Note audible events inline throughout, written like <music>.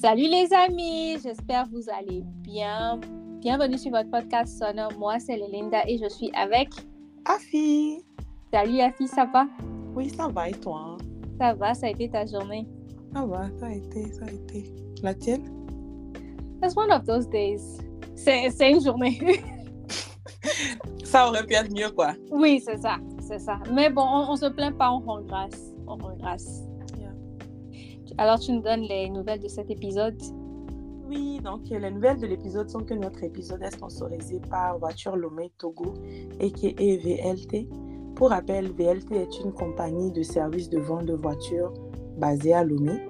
Salut les amis, j'espère que vous allez bien. Bienvenue sur votre podcast sonore. Moi, c'est Linda et je suis avec Afi. Salut Afi, ça va? Oui, ça va et toi? Ça va, ça a été ta journée? Ça va, ça a été, ça a été. La tienne? It's one of those days. C'est une journée. <laughs> ça aurait pu être mieux, quoi. Oui, c'est ça, c'est ça. Mais bon, on, on se plaint pas, on rend grâce. On rend grâce. Alors, tu nous donnes les nouvelles de cet épisode? Oui, donc les nouvelles de l'épisode sont que notre épisode est sponsorisé par Voiture Lomé Togo, a.k.a. VLT. Pour rappel, VLT est une compagnie de services de vente de voitures basée à Lomé.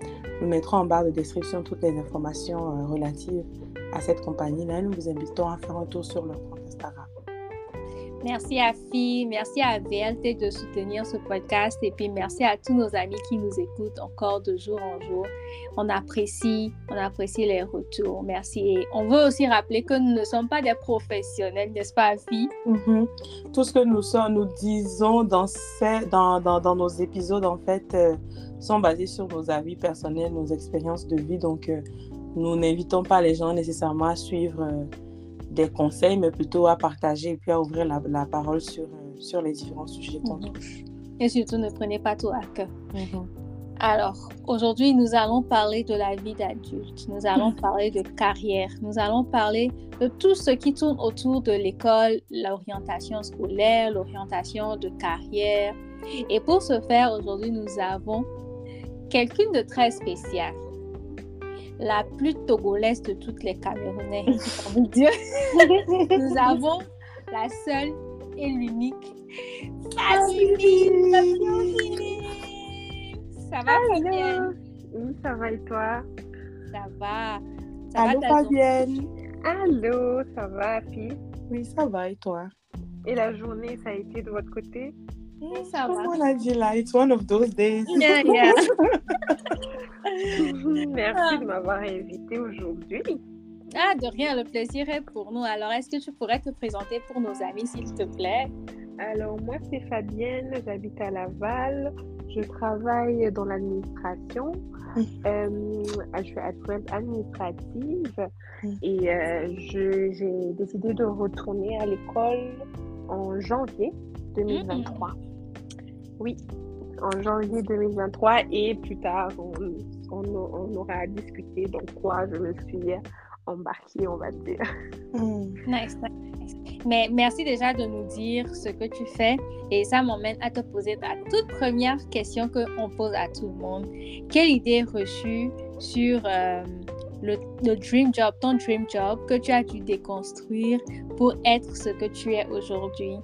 Nous mettrons en barre de description toutes les informations euh, relatives à cette compagnie-là. Nous vous invitons à faire un tour sur leur compte Instagram. Merci à FI, merci à VLT de soutenir ce podcast et puis merci à tous nos amis qui nous écoutent encore de jour en jour. On apprécie, on apprécie les retours. Merci. On veut aussi rappeler que nous ne sommes pas des professionnels, n'est-ce pas, FI? Mm-hmm. Tout ce que nous sommes, nous disons dans, ces, dans, dans, dans nos épisodes, en fait, euh, sont basés sur nos avis personnels, nos expériences de vie. Donc, euh, nous n'invitons pas les gens nécessairement à suivre. Euh, des conseils, mais plutôt à partager et puis à ouvrir la, la parole sur, euh, sur les différents sujets qu'on mhm. touche. Et surtout, ne prenez pas tout à cœur. Mhm. Alors, aujourd'hui, nous allons parler de la vie d'adulte. Nous allons <laughs> parler de carrière. Nous allons parler de tout ce qui tourne autour de l'école, l'orientation scolaire, l'orientation de carrière. Et pour ce faire, aujourd'hui, nous avons quelqu'un de très spécial la plus togolaise de toutes les Camerounais, <laughs> <laughs> Nous avons la seule et l'unique Fabienne. Ça va, Fabienne? Oui, ça va et toi? Ça va. Ça Allô, Fabienne? Allô, ça va, fille Oui, ça va et toi? Et la journée, ça a été de votre côté? Oui, ça va. on a dit là, it's one of those days. Yeah, yeah. <laughs> Merci de m'avoir invité aujourd'hui. Ah, de rien, le plaisir est pour nous. Alors, est-ce que tu pourrais te présenter pour nos amis, s'il te plaît? Alors, moi, c'est Fabienne, j'habite à Laval. Je travaille dans l'administration. Mmh. Euh, je suis adjointe administrative mmh. et euh, j'ai décidé de retourner à l'école en janvier 2023. Mmh. Oui, en janvier 2023 et plus tard, on, on, aura discuté donc quoi je me suis embarquée, on va dire. Hmm. Nice, nice. Mais merci déjà de nous dire ce que tu fais et ça m'emmène à te poser la toute première question qu'on pose à tout le monde. Quelle idée reçue sur euh, le, le, dream job, ton dream job que tu as dû déconstruire pour être ce que tu es aujourd'hui?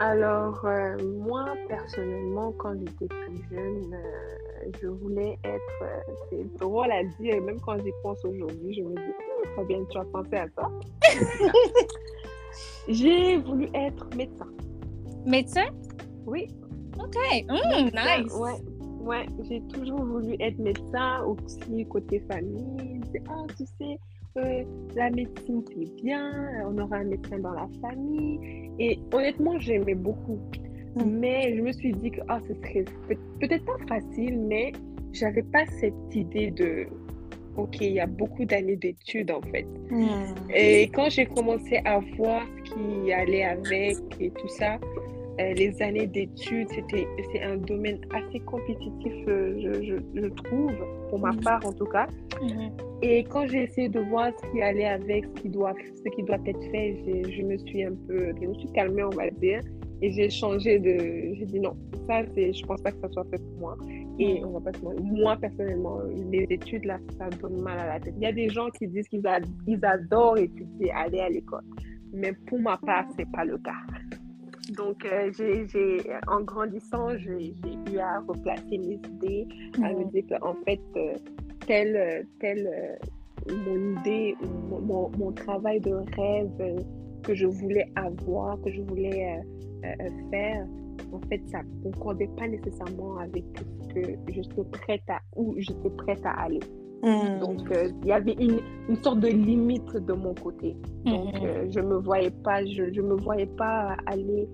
Alors, euh, moi, personnellement, quand j'étais plus jeune, euh, je voulais être, euh, c'est drôle à dire, même quand j'y pense aujourd'hui, je me dis, oh, bien, tu as pensé à ça. <laughs> J'ai voulu être médecin. Médecin? Oui. OK. Mm, nice. Ouais. Ouais, j'ai toujours voulu être médecin, aussi côté famille. Ah, tu sais, la médecine c'est bien, on aura un médecin dans la famille. Et honnêtement, j'aimais beaucoup. Mm. Mais je me suis dit que ah, ce serait peut-être pas facile, mais j'avais pas cette idée de OK, il y a beaucoup d'années d'études en fait. Mm. Et quand j'ai commencé à voir ce qui allait avec et tout ça, les années d'études, c'était, c'est un domaine assez compétitif, euh, je, je, trouve, pour ma mhm. part en tout cas. Mhm. Et quand j'ai essayé de voir ce qui allait avec, ce qui doit, ce qui doit être fait, je me suis un peu, je me suis calmée, on va dire, et j'ai changé de, j'ai dit non, ça, c'est, je pense pas que ça soit fait pour moi. Et mhm. on va pas se moi personnellement, les études là, ça donne mal à la tête. Il y a des gens qui disent qu'ils ils adorent étudier, aller à l'école, mais pour ma part, c'est pas le cas. Donc, euh, j'ai, en grandissant, j'ai, eu à replacer mes idées, à me dire qu'en fait, euh, telle, telle euh, mon idée, mon, mon, travail de rêve que je voulais avoir, que je voulais faire, en fait, ça ne concordait pas nécessairement avec ce que j'étais prête à, où j'étais prête à aller. Mm. Donc, euh, il y avait une, une, sorte de limite de mon côté. Donc, mm-hmm. euh, je me voyais pas, je, je me voyais pas aller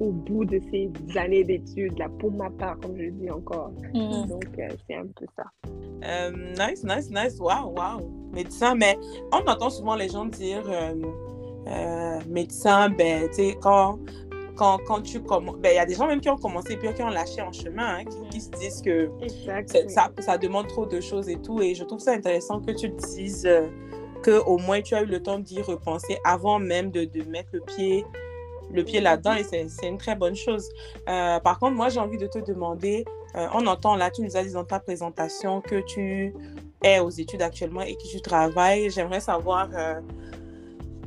au bout de ces années d'études, là, pour ma part, comme je dis encore. Mhm. Donc, euh, c'est un peu ça. Euh, nice, nice, nice. Waouh, waouh. Médecin, mais on entend souvent les gens dire euh, euh, médecin, ben, tu sais, quand, quand, quand tu commences. Ben, il y a des gens même qui ont commencé puis qui ont lâché en chemin, hein, qui, qui se disent que ça, ça demande trop de choses et tout. Et je trouve ça intéressant que tu dises euh, que au moins tu as eu le temps d'y repenser avant même de, de mettre le pied, le pied là-dedans. Et c'est c'est une très bonne chose. Euh, par contre, moi, j'ai envie de te demander, euh, on entend là, tu nous as dit dans ta présentation que tu es aux études actuellement et que tu travailles. J'aimerais savoir...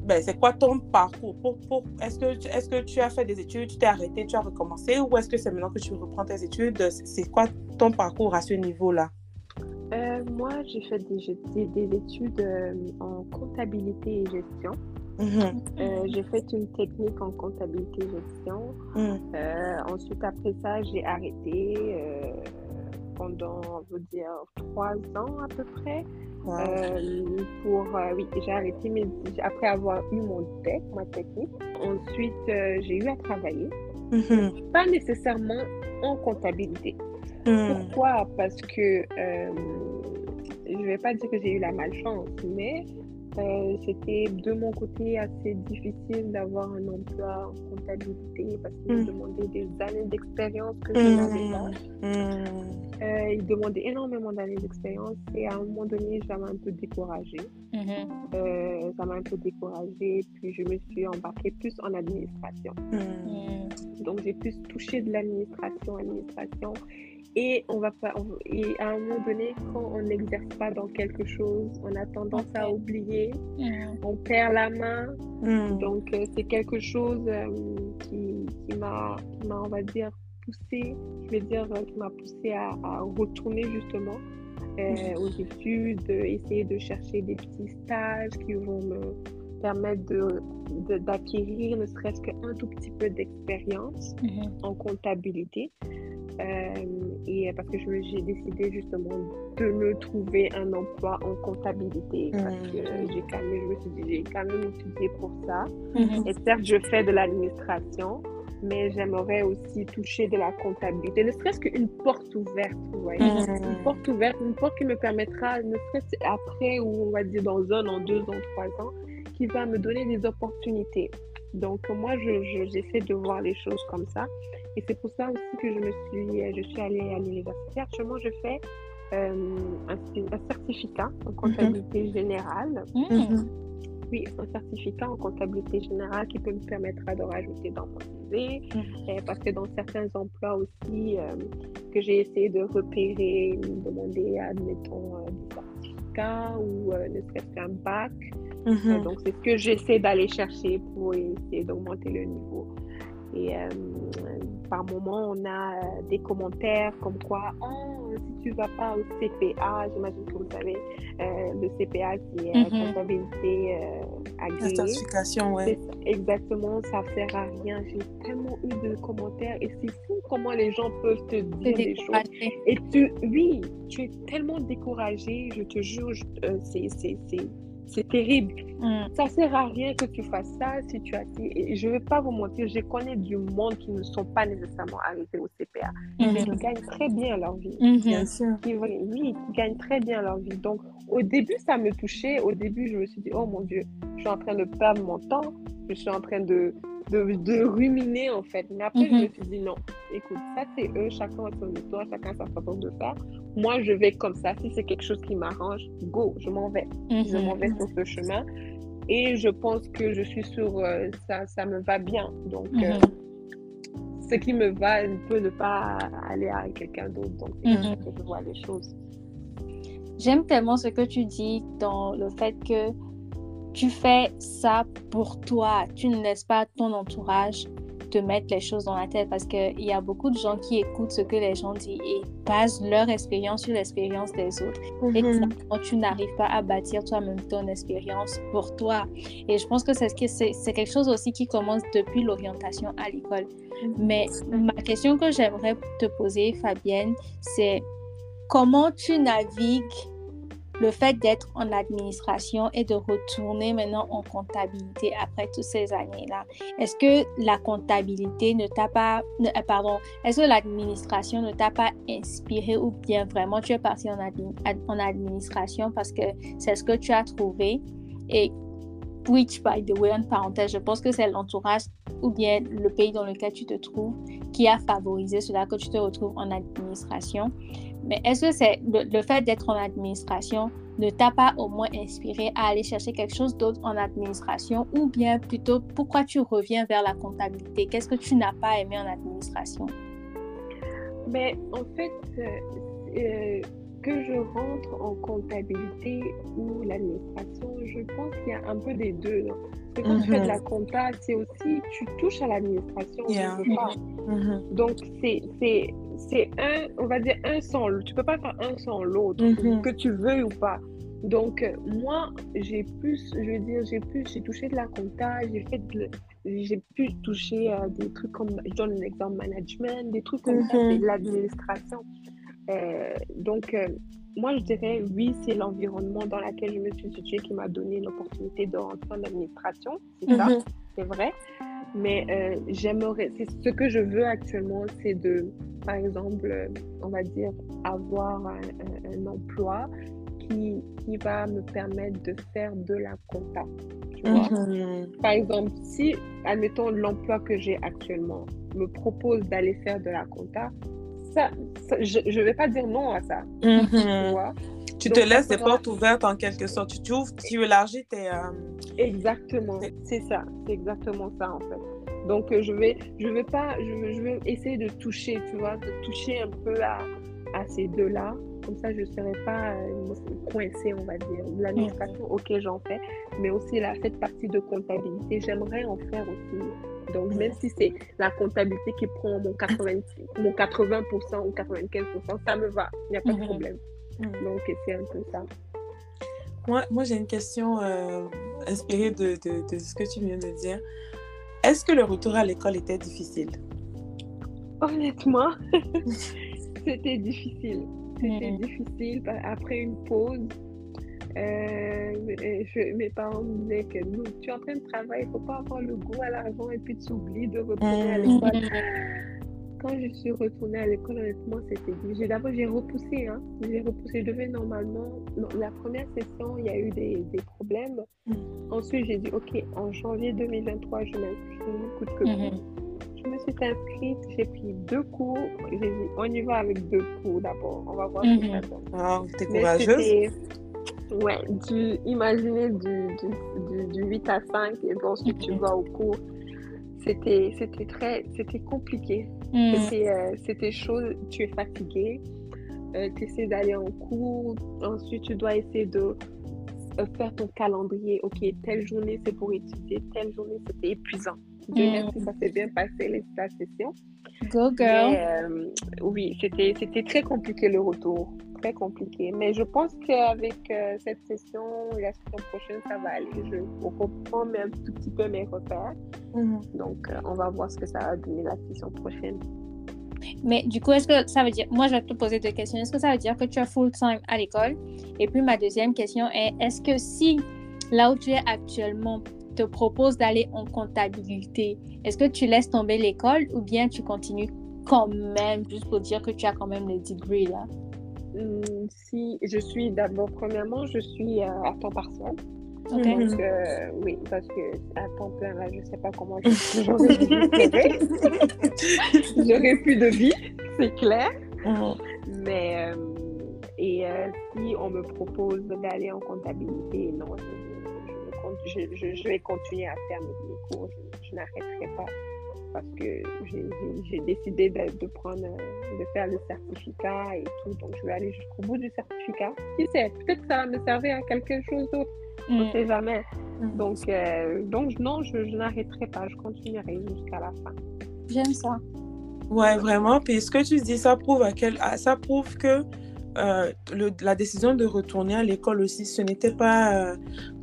ben, c'est quoi ton parcours? Pour, pour, Est-ce que, tu- est que tu as fait des études, tu t'es arrêté, tu as recommencé ou est-ce que c'est maintenant que tu reprends tes études? C'est quoi ton parcours à ce niveau-là? Euh, moi, j'ai fait des, des, des études euh, en comptabilité et gestion. Mhm, Euh, j'ai fait une technique en comptabilité et gestion. Euh, ensuite, après ça, j'ai arrêté pendant, on veut dire, trois ans à peu près. Wow. Euh, pour, euh, oui, j'ai arrêté mes, après avoir eu mon tech, ma technique. Ensuite, euh, j'ai eu à travailler, Mhm, pas nécessairement en comptabilité. mhm, Pourquoi? Parce que je ne vais pas dire que j'ai eu la malchance, mais euh, c'était de mon côté assez difficile d'avoir un emploi en comptabilité parce qu'il me Mm. demandait des années d'expérience que je n'avais pas. mhm, Euh, il demandait énormément d'années d'expérience et à un moment donné, ça m'a un peu découragée. Euh, ça m'a un peu découragée, puis je me suis embarquée plus en administration. Mhm. Donc, j'ai plus touché de l'administration, administration. Et, on va pas, on- et à un moment donné, quand on n'exerce pas dans quelque chose, on a tendance à oublier, Mhm. on perd la main. Mhm. Donc, euh, c'est quelque chose euh, qui, qui m'a, qui m'a, on va dire, poussé, je vais dire, euh, qui m'a poussé à, à retourner justement euh, aux études, essayer de chercher des petits stages qui vont me permettre de, de- d'acquérir ne serait-ce qu'un tout petit peu d'expérience Mhm. en comptabilité. Euh, et parce que je j'ai décidé justement de me trouver un emploi en comptabilité parce que j'ai quand même, je me suis dit, j'ai quand même étudié pour ça. Mhm. Et certes, je fais de l'administration, mais j'aimerais aussi toucher de la comptabilité, ne serait-ce qu'une porte ouverte, vous voyez. Mhm. Une porte ouverte, une porte qui me permettra, ne serait-ce après ou on va dire dans un an, deux ans, trois ans, qui va me donner des opportunités. Donc moi, je, je- j'essaie de voir les choses comme ça. Et c'est pour ça aussi que je me suis, je suis allée à l'université. Actuellement, je fais euh, un, un certificat en comptabilité générale. Mhm. Mhm. Oui, un certificat en comptabilité générale qui peut me permettra de rajouter dans mon CV. Euh, parce que dans certains emplois aussi euh, que j'ai essayé de repérer, me demander, admettons, euh, des certificats ou euh, ne serait-ce qu'un bac. Euh, Mhm. donc, c'est ce que j'essaie d'aller chercher pour essayer d'augmenter le niveau. Et euh, par moment, on a euh, des commentaires comme quoi, oh, si tu vas pas au CPA, j'imagine que vous savez, euh, le CPA qui est Mhm. comptabilité euh, agréée. certification, ça, exactement, ça sert à rien. J'ai tellement eu de commentaires et c'est fou comment les gens peuvent te dire des choses. Et tu, oui, tu es tellement découragé, je te jure, euh, c'est, c'est, terrible. Mhm. Ça sert à rien que tu fasses ça si tu as. Et je ne vais pas vous mentir, je connais du monde qui ne sont pas nécessairement arrivés au CPA, mais qui gagnent très bien leur vie. Mhm. Bien sûr. Qui, oui, qui gagnent très bien leur vie. Donc, au début, ça me touchait. Au début, je me suis dit, oh mon Dieu, je suis en train de perdre mon temps. Je suis en train de, de, de ruminer, en fait. Mais après, je Mhm. me suis dit, non, écoute, ça, c'est eux. Chacun a son histoire, chacun a sa façon de faire. Moi, je vais comme ça. Si c'est quelque chose qui m'arrange, go, je m'en vais. Je m'en vais Mhm. sur ce chemin. Et je pense que je suis sur euh, ça, ça me va bien. Donc, euh, Mhm. ce qui me va ne peut ne pas aller à quelqu'un d'autre. Donc, c'est comme ça Mhm. que je vois les choses. J'aime tellement ce que tu dis dans le fait que tu fais ça pour toi. Tu ne laisses pas ton entourage te mettre les choses dans la tête parce qu'il y a beaucoup de gens qui écoutent ce que les gens disent et basent leur expérience sur l'expérience des autres. Et Mhm. quand tu n'arrives pas à bâtir toi-même ton expérience pour toi. Et je pense que c'est ce quelque chose aussi qui commence depuis l'orientation à l'école. Mais ma question que j'aimerais te poser, Fabienne, c'est comment tu navigues le fait d'être en administration et de retourner maintenant en comptabilité après toutes ces années-là, est-ce que la comptabilité ne t'a pas, euh, pardon, est-ce que l'administration ne t'a pas inspiré ou bien vraiment tu es parti en, en administration parce que c'est ce que tu as trouvé? Et which, by the way, en parenthèse, je pense que c'est l'entourage ou bien le pays dans lequel tu te trouves qui a favorisé cela que tu te retrouves en administration. Mais est-ce que c'est le, fait d'être en administration ne t'a pas au moins inspiré à aller chercher quelque chose d'autre en administration? Ou bien plutôt pourquoi tu reviens vers la comptabilité? Qu'est-ce que tu n'as pas aimé en administration? Mais en fait, euh, euh, que je rentre en comptabilité ou l'administration, je pense qu'il y a un peu des deux. Parce que quand tu fais de la mm-hmm. compta, c'est aussi, tu touches à l'administration. Mm-hmm. Donc, c'est un, on va dire un sans l'autre. Tu peux pas faire un sans l'autre, mm-hmm. que tu veux ou pas. Donc, moi, j'ai plus, je veux dire, j'ai plus, j'ai touché de la compta, j'ai fait j'ai pu toucher à des trucs comme, je donne un exemple, management, des trucs comme ça, c'est de l'administration. Euh, donc, euh, moi, je dirais oui, c'est l'environnement dans lequel je me suis située qui m'a donné l'opportunité de rentrer en administration. C'est ça, mhm. C'est vrai. Mais euh, j'aimerais, ce que je veux actuellement, c'est de, par exemple, on va dire, avoir un, emploi qui, qui, va me permettre de faire de la compta. Tu vois? Mhm. Par exemple, si, admettons, l'emploi que j'ai actuellement me propose d'aller faire de la compta, je ne vais pas dire non à ça. Mhm. Tu, te laisses des portes ouvertes en quelque sorte. Tu t'ouvres, tu élargis tes. Euh, exactement, c'est ça. C'est exactement ça en fait. Donc euh, je vais, je vais pas, je vais, essayer de toucher, tu vois, de toucher un peu à, à ces deux-là. Comme ça, je ne serai pas euh, coincée, on va dire. L'administration, ok, j'en fais, mais aussi la cette partie de comptabilité, j'aimerais en faire aussi donc, même si c'est la comptabilité qui prend mon 80%, mon 80% ou 95%, ça me va. Il n'y a pas de mhm. problème. Mhm. Donc, c'est un peu ça. Moi, moi j'ai une question euh, inspirée de, de, de, ce que tu viens de dire. Est-ce que le retour à l'école était difficile? Honnêtement, <laughs> c'était difficile. C'était mhm. difficile après une pause. Euh, mes parents me disaient que nous, tu es en train de travailler, il ne faut pas avoir le goût à l'argent et puis tu oublies de retourner à l'école. <laughs> Quand je suis retournée à l'école, honnêtement, c'était difficile. D'abord, j'ai repoussé. Hein. J'ai repoussé. Je devais normalement. la première session, il y a eu des, des problèmes. Mm. Ensuite, j'ai dit, OK, en janvier 2023, je m'inscris, coûte que mm-hmm. Je me suis inscrite, j'ai pris deux cours. J'ai dit, on y va avec deux cours d'abord. On va voir ce que ça mm-hmm. donne. Ah, t'es courageuse? Ouais, du, imaginez du, du, du, 8 à 5 et ensuite tu vas au cours. C'était, c'était très, c'était compliqué. Mm. Euh, c'était, chaud, tu es fatigué, euh, tu essaies d'aller en cours, ensuite tu dois essayer de euh, faire ton calendrier. Ok, telle journée c'est pour étudier, telle journée c'était épuisant. Dieu mm. merci, ça s'est bien passé les, la session. Go girl. oui, c'était, c'était très compliqué le retour compliqué. Mais je pense qu'avec euh, cette session la session prochaine, ça va aller. Je reprends un tout petit peu mes repères. Mhm. Donc, euh, on va voir ce que ça va donner la session prochaine. Mais du coup, est-ce que ça veut dire, moi je vais te poser deux questions. Est-ce que ça veut dire que tu as full time à l'école? Et puis ma deuxième question est, est-ce que si là où tu es actuellement te propose d'aller en comptabilité, est-ce que tu laisses tomber l'école ou bien tu continues quand même, juste pour dire que tu as quand même le degree là? Hum, si je suis d'abord, premièrement, je suis euh, à temps partiel. Donc, euh, oui, parce que à temps plein, là, je ne sais pas comment j'aurais <laughs> <laughs> J'aurais plus de vie, c'est clair. Mhm. Mais, euh, et si on me propose d'aller en comptabilité, non, je, je, je, vais continuer à faire mes cours, je n'arrêterai pas parce que j'ai décidé de, prendre, de faire le certificat et tout. Donc, je vais aller jusqu'au bout du certificat. Qui sait, peut-être que ça va me servir à quelque chose d'autre. Je ne mm. sais jamais. Mm. Donc, euh, donc, non, je, n'arrêterai pas. Je continuerai jusqu'à la fin. J'aime ça. Ouais, vraiment. Puis ce que tu dis, ça prouve, à quel... ça prouve que euh, le, la décision de retourner à l'école aussi, ce n'était pas euh,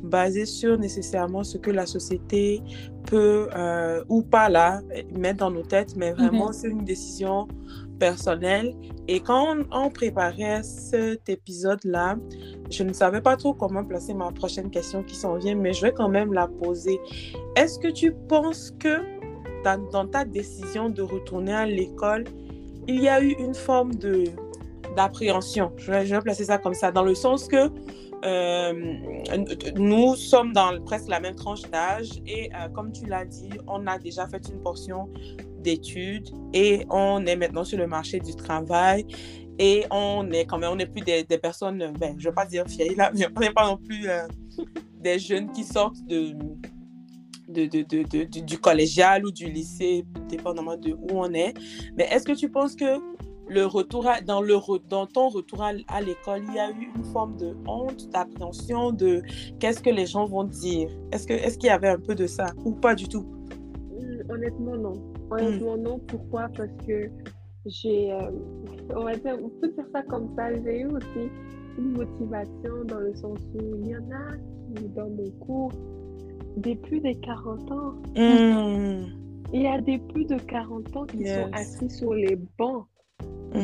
basé sur nécessairement ce que la société peut euh, ou pas là mettre dans nos têtes, mais vraiment mhm. c'est une décision personnel. Et quand on, préparait cet épisode-là, je ne savais pas trop comment placer ma prochaine question qui s'en vient, mais je vais quand même la poser. Est-ce que tu penses que dans, dans ta décision de retourner à l'école, il y a eu une forme de d'appréhension. Je vais, placer ça comme ça, dans le sens que euh, nous sommes dans presque la même tranche d'âge et euh, comme tu l'as dit, on a déjà fait une portion d'études et on est maintenant sur le marché du travail et on est quand même, on n'est plus des, des, personnes, ben, je ne vais pas dire vieilles là, mais on n'est pas non plus euh, des jeunes qui sortent de, de, de, de, du collégial ou du lycée, dépendamment de où on est. Mais est-ce que tu penses que le retour dans, le, dans ton retour à, l'école, il y a eu une forme de honte, d'appréhension, de qu'est-ce que les gens vont dire? Est-ce qu'il est qu'il y avait un peu de ça ou pas du tout? Hmm, Honnêtement, non. Honnêtement, non. Pourquoi? Parce que j'ai, euh, on va dire, on peut dire ça comme ça, j'ai eu aussi une motivation dans le sens où il y en a qui, dans mon cours, des plus de 40 ans. Hmm. Il y a des plus de 40 ans qui sont assis sur les bancs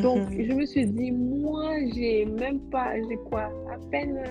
donc, mhm. je me suis dit, moi, j'ai même pas, j'ai quoi, à peine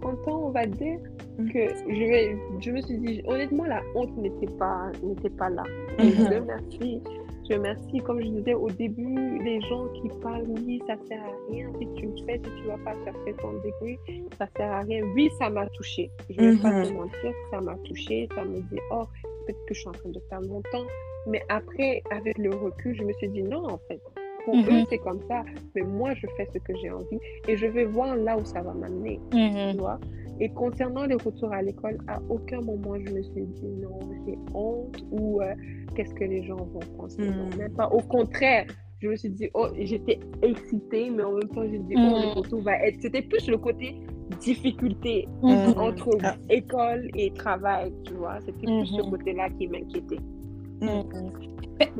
30 euh, ans, on va dire, mhm. que je vais, je me suis dit, honnêtement, la honte n'était pas, n'était pas là. Et je mhm. remercie, je remercie, comme je disais au début, les gens qui parlent, oui, ça sert à rien, si tu le fais, si tu vas pas chercher ton degré, ça sert à rien. Oui, ça m'a touché. Je vais pas te mentir, ça m'a touché, ça me dit, oh, peut-être que je suis en train de perdre mon temps. Mais après, avec le recul, je me suis dit, non, en fait, pour eux, mm-hmm. c'est comme ça. Mais moi, je fais ce que j'ai envie et je vais voir là où ça va m'amener. Mm-hmm. Tu vois? Et concernant les retours à l'école, à aucun moment je me suis dit non, j'ai honte ou euh, qu'est-ce que les gens vont penser. Non, mm. même pas. Au contraire, je me suis dit, oh, j'étais excitée, mais en même temps, j'ai dit, oh, le mm. retour va être. C'était plus le côté difficulté mm-hmm. entre ah. école et travail, tu vois. C'était plus ce côté-là qui m'inquiétait.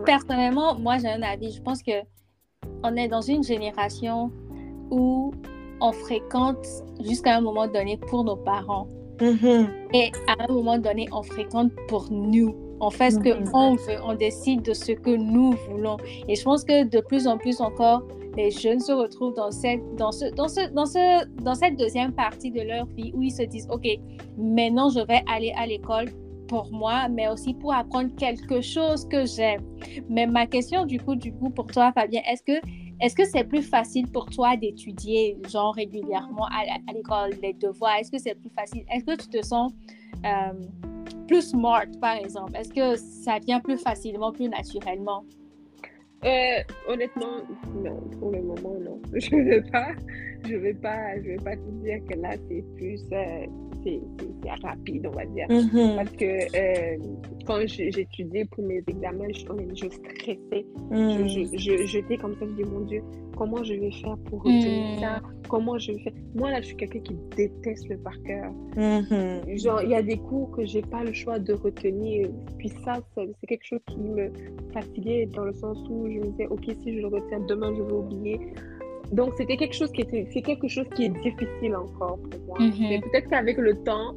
Personnellement, moi, j'ai un avis. Je pense que on est dans une génération où on fréquente jusqu'à un moment donné pour nos parents. Mm-hmm. Et à un moment donné, on fréquente pour nous. On fait ce mm-hmm. qu'on veut, on décide de ce que nous voulons. Et je pense que de plus en plus encore, les jeunes se retrouvent dans cette, dans ce, dans ce, dans ce, dans cette deuxième partie de leur vie où ils se disent, OK, maintenant je vais aller à l'école pour moi, mais aussi pour apprendre quelque chose que j'aime. Mais ma question du coup, du coup, pour toi, Fabien, est-ce que est-ce que c'est plus facile pour toi d'étudier, genre régulièrement à, l'école, les devoirs? Est-ce que c'est plus facile? Est-ce que tu te sens euh, plus smart, par exemple? Est-ce que ça vient plus facilement, plus naturellement? Euh, honnêtement, non, pour le moment, non. <laughs> Je ne vais pas, je vais pas, je vais pas te dire que là, c'est plus, euh, c'est rapide, on va dire. Mm-hmm. Parce que euh, quand j'étudiais pour mes examens, je, je stressais. Mm. J'étais comme ça, je dis, mon Dieu, comment je vais faire pour retenir mm. ça? Comment je vais faire? Moi, là, je suis quelqu'un qui déteste le par cœur. Mm-hmm. Genre, il y a des cours que j'ai pas le choix de retenir. Puis ça, c'est quelque chose qui me fatiguait dans le sens où je me disais, OK, si je le retiens demain, je vais oublier. Donc, c'était quelque chose qui était, c'est quelque chose qui est difficile encore pour moi. Mhm. Mais peut-être qu'avec le temps,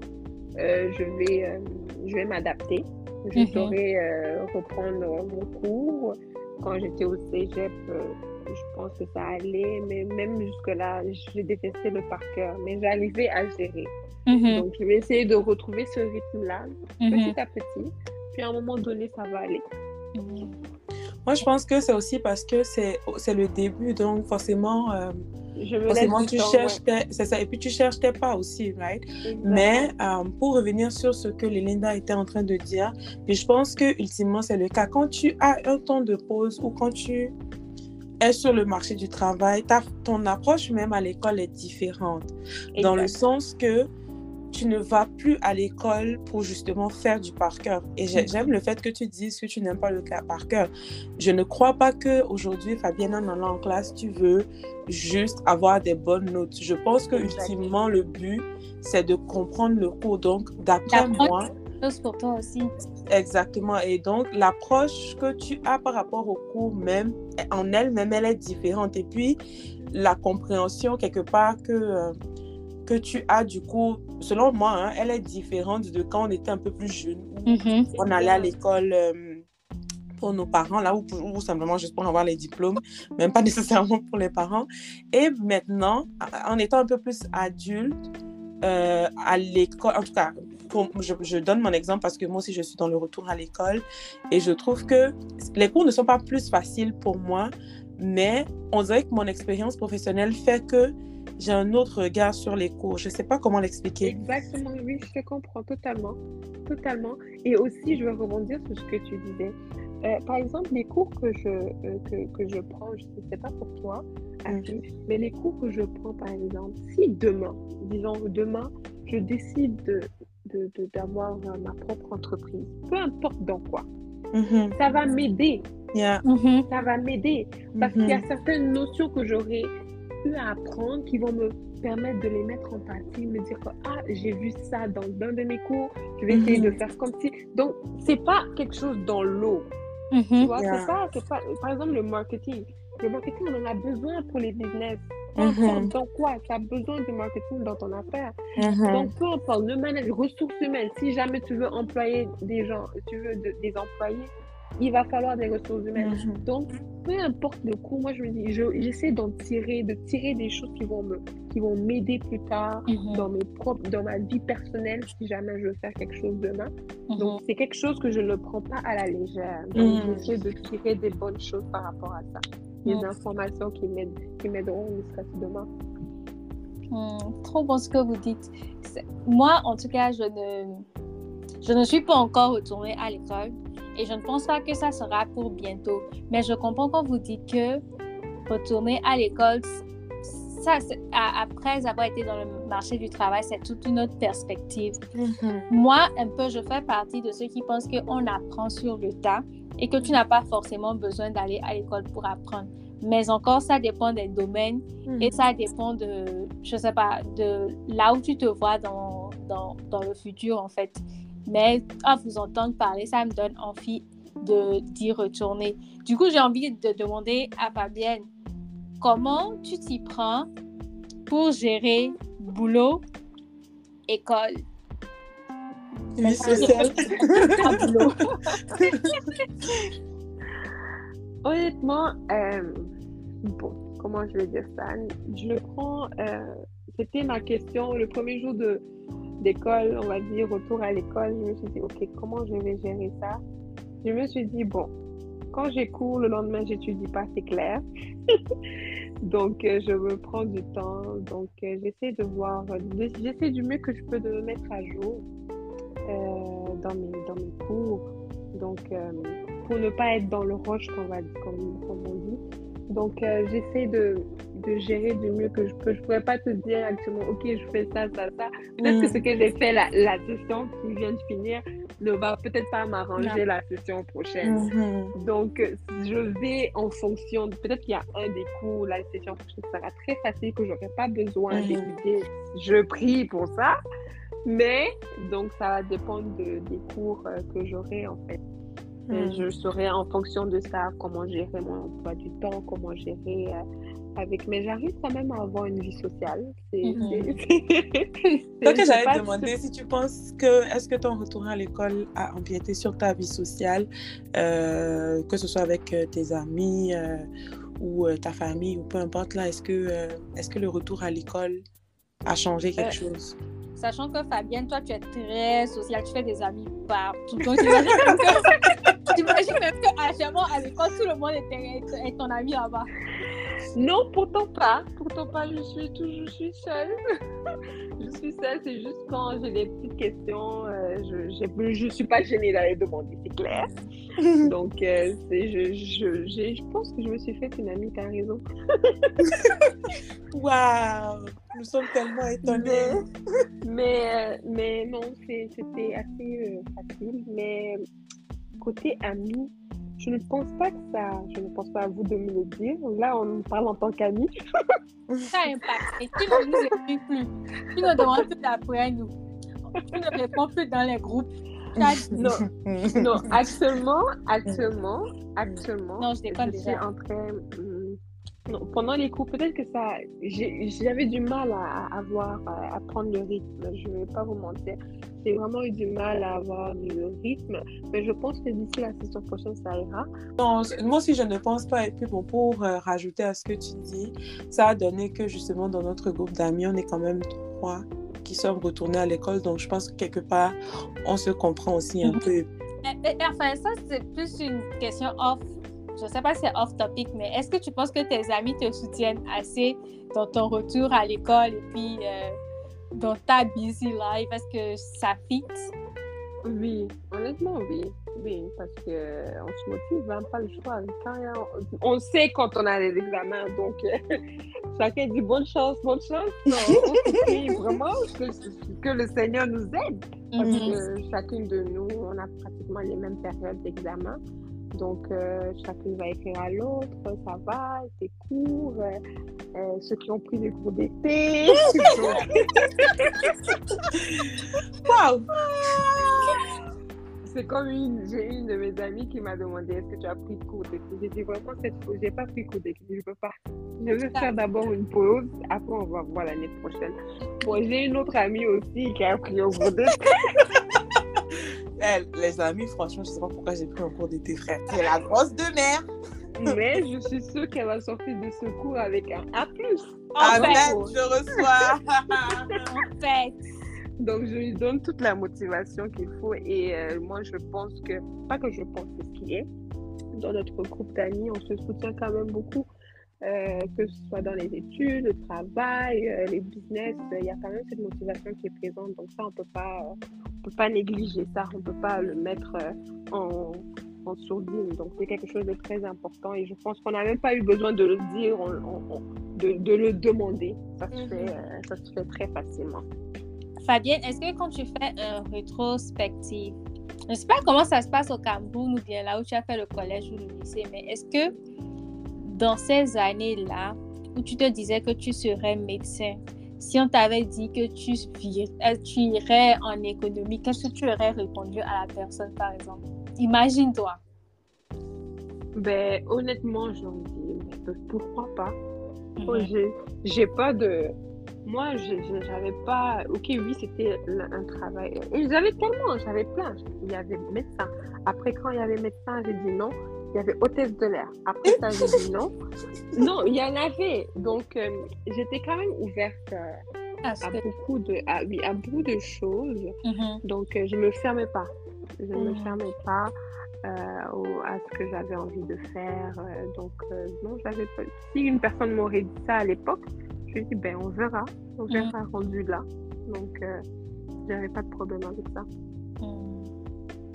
euh, je vais, euh, je vais m'adapter. Je mhm. saurais euh, reprendre mon cours. Quand j'étais au cégep, je pense que ça allait, mais même jusque-là, j'ai détesté le par cœur. Mais j'arrivais à gérer. Mhm. Donc, je vais essayer de retrouver ce rythme-là, petit à petit. Puis à un moment donné, ça va aller. Moi, je pense que c'est aussi parce que c'est le début, donc forcément, euh, forcément tu cherches, c'est ça, et puis tu cherches tes pas aussi, right? Mais euh, pour revenir sur ce que Linda était en train de dire, et je pense que ultimement c'est le cas. Quand tu as un temps de pause ou quand tu es sur le marché du travail, ta, ton approche même à l'école est différente, dans le sens que tu ne vas plus à l'école pour justement faire du par cœur. Et mm. j'aime le fait que tu dises que tu n'aimes pas le par cœur. Je ne crois pas que aujourd'hui, Fabienne, en allant en classe, tu veux juste avoir des bonnes notes. Je pense que ultimement, le but, c'est de comprendre le cours. Donc, d'après moi, pour toi aussi. Exactement. Et donc, l'approche que tu as par rapport au cours même, en elle-même, elle est différente. Et puis, la compréhension quelque part que euh, que tu as du coup, selon moi, hein, elle est différente de quand on était un peu plus jeune. Mm-hmm. On allait à l'école euh, pour nos parents, là, ou, ou, simplement juste pour avoir les diplômes, même pas <laughs> nécessairement pour les parents. Et maintenant, en étant un peu plus adulte, euh, à l'école, en tout cas, je, je, donne mon exemple parce que moi aussi je suis dans le retour à l'école et je trouve que les cours ne sont pas plus faciles pour moi, mais on dirait que mon expérience professionnelle fait que j'ai un autre regard sur les cours. Je ne sais pas comment l'expliquer. Exactement, oui, je te comprends totalement. Totalement. Et aussi, je veux rebondir sur ce que tu disais. Euh, par exemple, les cours que je, euh, que, que, je prends, je ne sais pas pour toi, mm. mais les cours que je prends, par exemple, si demain, disons demain, je décide d'avoir de, de, ma propre entreprise, peu importe dans quoi, mm-hmm. ça va m'aider. Mm-hmm. Ça va m'aider parce qu'il y a certaines notions que j'aurais eu à apprendre qui vont me permettre de les mettre en pratique, me dire que ah, j'ai vu ça dans l'un de mes cours, je vais essayer de faire comme si. Donc, c'est pas quelque chose dans l'eau. Tu vois, c'est pas, pas, par exemple, le marketing. Le marketing, on en a besoin pour les business. Mm Dans quoi Tu as besoin de marketing dans ton affaire. Donc, peu importe, le management, ressources humaines, si jamais tu veux employer des gens, tu veux des employés, il va falloir des ressources humaines. Mhm. Donc, peu importe le cours, moi je me dis, j'essaie d'en tirer, de tirer des choses qui vont me, qui vont m'aider plus tard mhm. dans mes propres, dans ma vie personnelle, si jamais je veux faire quelque chose demain. Mhm. Donc, c'est quelque chose que je ne prends pas à la légère. Donc, j'essaie de tirer des bonnes choses par rapport à ça. Des informations qui m'aideront, ne serait demain. Trop bon ce que vous dites. Moi, en tout cas, je ne, je ne suis pas encore retournée à l'école. Et je ne pense pas que ça sera pour bientôt. Mais je comprends quand vous dites que retourner à l'école, ça, après avoir été dans le marché du travail, c'est toute une autre perspective. Mm-hmm. Moi, un peu, je fais partie de ceux qui pensent qu'on apprend sur le tas et que tu n'as pas forcément besoin d'aller à l'école pour apprendre. Mais encore, ça dépend des domaines mm. et ça dépend de, je sais pas, de là où tu te vois dans, dans, dans le futur, en fait. Mais à vous entendre parler, ça me donne envie d'y retourner. Du coup, j'ai envie de demander à Fabienne, comment tu t'y prends pour gérer boulot, école? Vie sociale. <laughs> Honnêtement, euh, bon, comment je vais dire ça? Je le prends, euh, c'était ma question le premier jour de, d'école, on va dire, retour à l'école, je me suis dit, OK, comment je vais gérer ça? Je me suis dit, bon, quand j'ai cours, le lendemain, j'étudie pas, c'est clair. <laughs> donc, euh, je me prends du temps. Donc, euh, j'essaie de voir, j'essaie du mieux que je peux de me mettre à jour euh, dans, mes, dans mes cours. Donc, pour ne pas être dans le rush, comme, on dit. Donc, j'essaie de, de gérer du mieux que je peux. Je pourrais pas te dire actuellement, OK, je fais ça, ça, ça. Peut-être que mm. ce que j'ai fait la, la, session qui vient de finir ne va peut-être pas m'arranger la session prochaine. Mm-hmm. Donc, je vais en fonction. Peut-être qu'il y a un des cours, la session prochaine sera très facile, que j'aurai pas besoin mm-hmm. d'étudier. Je prie pour ça. Mais, donc, ça va dépendre de, des cours euh, que j'aurai, en fait. Mm. je saurai en fonction de ça comment gérer mon emploi du temps, comment gérer euh, avec, mais j'arrive quand même à avoir une vie sociale. C'est mm <laughs> que j'allais demander si tu penses que, est-ce que ton retour à l'école a empiété sur ta vie sociale, euh, que ce soit avec euh, tes amis euh, ou ta famille ou peu importe là, est-ce que, est-ce que le retour à l'école a changé quelque chose? Sachant que Fabienne, toi, tu es très sociale, tu fais des amis partout. Donc, j'imagine même qu'à <laughs> à l'école, tout le monde est, est ton ami là-bas. Non, pourtant pas. Pourtant pas, je suis toujours je suis seule. <laughs> je suis seule, c'est juste quand j'ai des petites questions, euh, je ne suis pas gênée d'aller demander, c'est clair. <laughs> Donc, euh, je, je, je, pense que je me suis fait une amie, tu as raison. Waouh! Nous sommes tellement étonnés. Mais, euh, mais, non, c'était assez facile. Mais côté amie, je ne pense pas que ça. Je ne pense pas à vous de me le dire. Là, on parle en tant qu'amis. <laughs> ça impacte. Et tu ne nous écris plus. Tu ne demandes plus d'après nous. Tu ne réponds plus dans les groupes. <laughs> Non, non, actuellement, actuellement, actuellement, non, je, je suis en train. Hmm, non, pendant les cours, peut-être que ça, j'avais du mal à, avoir, à, prendre le rythme. Je ne vais pas vous mentir. J'ai vraiment eu du mal à avoir du rythme. Mais je pense que d'ici la saison prochaine, ça ira. Non, moi aussi, je ne pense pas. Et puis, bon, pour euh, rajouter à ce que tu dis, ça a donné que justement, dans notre groupe d'amis, on est quand même trois qui sommes retournés à l'école. Donc, je pense que quelque part, on se comprend aussi un peu. Enfin, ça, c'est plus une question off. Je ne sais pas si c'est off topic, mais est-ce que tu penses que tes amis te soutiennent assez dans ton retour à l'école et puis euh, dans ta busy life? Est-ce que ça fit? Oui, honnêtement, oui. Oui, parce qu'on se motive, hein, pas le choix. on, sait quand on a les examens, donc <laughs> chacun dit bonne chance, bonne chance. On <laughs> vraiment que, que, le Seigneur nous aide. Parce mhm. que chacune de nous, on a pratiquement les mêmes périodes d'examen. Donc, euh, chacune va écrire à l'autre, ça va, c'est court. Euh, euh, ceux qui ont pris des cours d'été. <laughs> Waouh! C'est comme une, j'ai une de mes amies qui m'a demandé est-ce que tu as pris cours d'été? J'ai dit vraiment cette fois, j'ai pas pris cours d'été, je peux pas. Je vais faire d'abord une pause, après on va voir l'année prochaine. Bon, j'ai une autre amie aussi qui a pris un cours d'été. <laughs> les amis, franchement, je sais pas pourquoi j'ai pris un cours d'été, frère. C'est la grosse de mer. Mais je suis sûre qu'elle va sortir de ce cours avec un A+. Amen, je reçois. en fait. Donc, je lui donne toute la motivation qu'il faut. Et euh, moi, je pense que, pas que je pense, c'est ce qui est. Dans notre groupe d'amis, on se soutient quand même beaucoup. Euh, que ce soit dans les études, le travail, euh, les business, il y a quand même cette motivation qui est présente. Donc ça, on peut pas, peut pas négliger ça, on peut pas le mettre en, en sourdine. Donc c'est quelque chose de très important et je pense qu'on n'a même pas eu besoin de le dire, de, de, le demander. Ça se, fait, mm-hmm. ça se fait très facilement. Fabienne, est-ce que quand tu fais un rétrospective, je ne sais pas comment ça se passe au Cameroun ou bien là où tu as fait le collège ou le lycée, mais est-ce que dans ces années-là où tu te disais que tu serais médecin, si on t'avait dit que tu, euh, tu irais en économie, qu'est-ce que tu aurais répondu à la personne, par exemple? Imagine-toi. Ben, honnêtement, j'en dis, pourquoi pas? Mm J'ai pas de moi, je n'avais pas. Ok, oui, c'était un travail. Et j'avais tellement, j'avais plein. Il y avait médecin. Après, quand il y avait médecin, j'ai dit non. Il y avait hôtesse de l'air. Après ça, j'ai dit non. <laughs> Non, il y en avait. Donc, euh, j'étais quand même ouverte euh, à, beaucoup de, à, oui, à beaucoup de choses. Mm-hmm. Donc, euh, je ne me fermais pas. Je ne me mm-hmm. fermais pas. à ce que j'avais envie de faire. donc, non, j'avais pas. Si une personne m'aurait dit ça à l'époque, je dit, ben, on verra. On mm. verra rendu là. Donc, euh, j'avais pas de problème avec ça.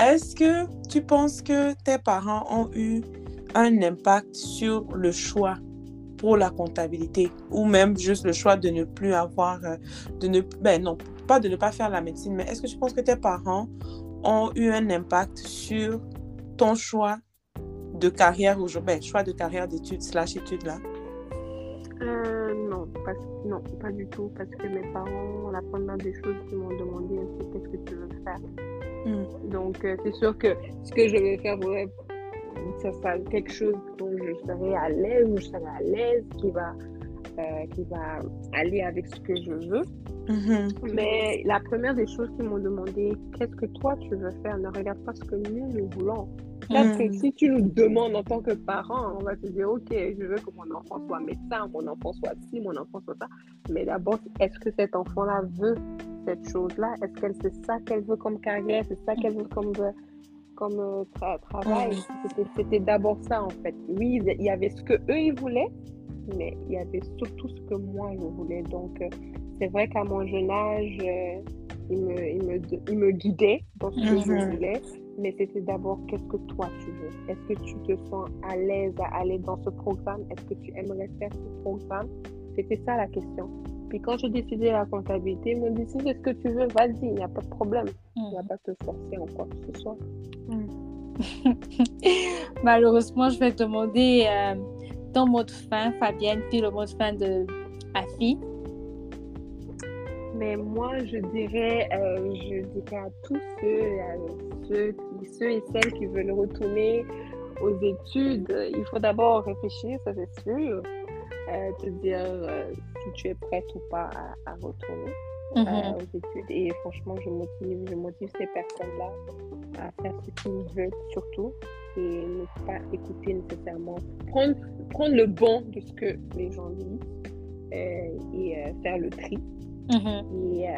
Est-ce que tu penses que tes parents ont eu un impact sur le choix pour la comptabilité ou même juste le choix de ne plus avoir, euh, de ne, ben non, pas de ne pas faire la médecine, mais est-ce que tu penses que tes parents ont eu un impact sur ton choix de carrière aujourd'hui, ben, choix de carrière d'études slash études là? non, pas du tout, parce que mes parents, la première des choses qu'ils m'ont demandé, c'est qu'est-ce que tu veux faire? Hmm. Donc, euh, c'est sûr que ce que je vais faire, ça sera quelque chose dont je serai à l'aise, où je serai à l'aise, qui va, euh, qui va aller avec ce que je veux. Mm-hmm. Mais la première des choses qu'ils m'ont demandé, qu'est-ce que toi tu veux faire? Ne regarde pas ce que nous, nous voulons. Parce que mm. si tu nous demandes en tant que parent, on va te dire, OK, je veux que mon enfant soit médecin, mon enfant soit ci, mon enfant soit ça. Mais d'abord, est-ce que cet enfant-là veut cette chose-là? Est-ce qu'elle c'est ça qu'elle veut comme carrière? C'est ça qu'elle veut comme, comme euh, travail? Mm. C'était d'abord ça, en fait. Oui, il y avait ce que eux ils voulaient, mais il y avait surtout ce que moi, je voulais. Donc, euh, c'est vrai qu'à mon jeune âge, euh, il, me, il, me, il, me, guidait dans ce que je mm-hmm. voulais mais c'était d'abord qu'est-ce que toi tu veux? Est-ce que tu te sens à l'aise à aller dans ce programme? Est-ce que tu aimerais faire ce programme? C'était ça la question. Puis quand j'ai décidé la comptabilité, ils m'ont dit si c'est ce que tu veux, vas-y, il n'y a pas de problème. On ne va pas te forcer en quoi que ce soit. Mm. <laughs> Malheureusement, je vais demander euh, ton mot de fin, Fabienne, puis le mot de fin de Afi. Mais moi, je dirais, euh, je dirais à tous ceux, à ceux, qui, ceux et celles qui veulent retourner aux études, il faut d'abord réfléchir, ça c'est sûr, euh, te dire euh, si tu es prête ou pas à, retourner. mm-hmm. aux études. Et franchement, je motive, je motive ces personnes-là à faire ce qu'ils veulent surtout et ne pas écouter nécessairement, prendre, prendre le bon de ce que les gens disent et faire le tri. Mm-hmm. Et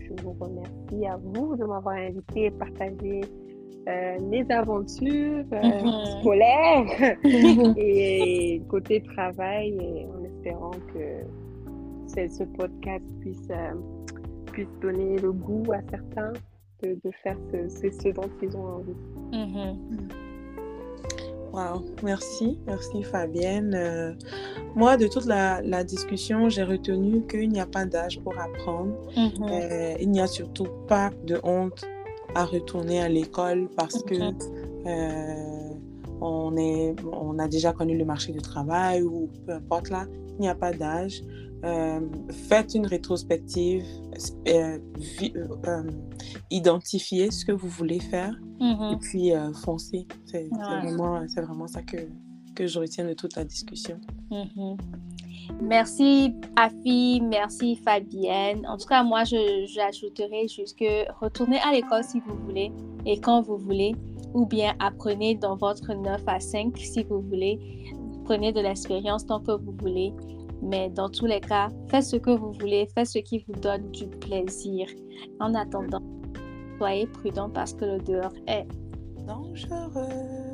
je vous remercie à vous de m'avoir invité et partagé euh, mes aventures euh, mm-hmm. scolaires <laughs> et côté travail, et en espérant que ce podcast puisse, euh, puisse donner le goût à certains de, de faire ce, ce, dont ils ont envie. Mm-hmm. Wow, merci, merci Fabienne. moi, de toute la, la discussion, j'ai retenu qu'il n'y a pas d'âge pour apprendre. Mm-hmm. il n'y a surtout pas de honte à retourner à l'école parce que euh, on, est, on a déjà connu le marché du travail ou peu importe là, il n'y a pas d'âge. Euh, faites une rétrospective, euh, identifiez ce que vous voulez faire mm-hmm. et puis foncez. C'est vraiment, vraiment ça que, que je retiens de toute la discussion. Mm-hmm. Merci Afi, merci Fabienne. En tout cas, moi, j'ajouterais juste que retournez à l'école si vous voulez et quand vous voulez, ou bien apprenez dans votre 9 à 5 si vous voulez. Prenez de l'expérience tant que vous voulez. Mais dans tous les cas, faites ce que vous voulez, faites ce qui vous donne du plaisir. En attendant, soyez prudent parce que le dehors est dangereux.